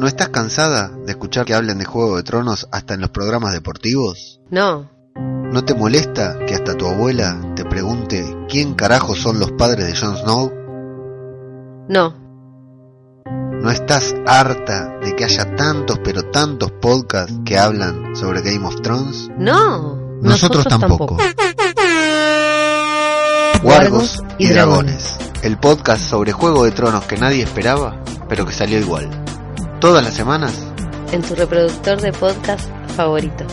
¿No estás cansada de escuchar que hablen de Juego de Tronos hasta en los programas deportivos? No. ¿No te molesta que hasta tu abuela te pregunte quién carajo son los padres de Jon Snow? No. ¿No estás harta de que haya tantos pero tantos podcasts que hablan sobre Game of Thrones? No. Nosotros, tampoco. Wargos y Dragones, el podcast sobre Juego de Tronos que nadie esperaba, pero que salió igual. Todas las semanas En tu reproductor de podcast favorito.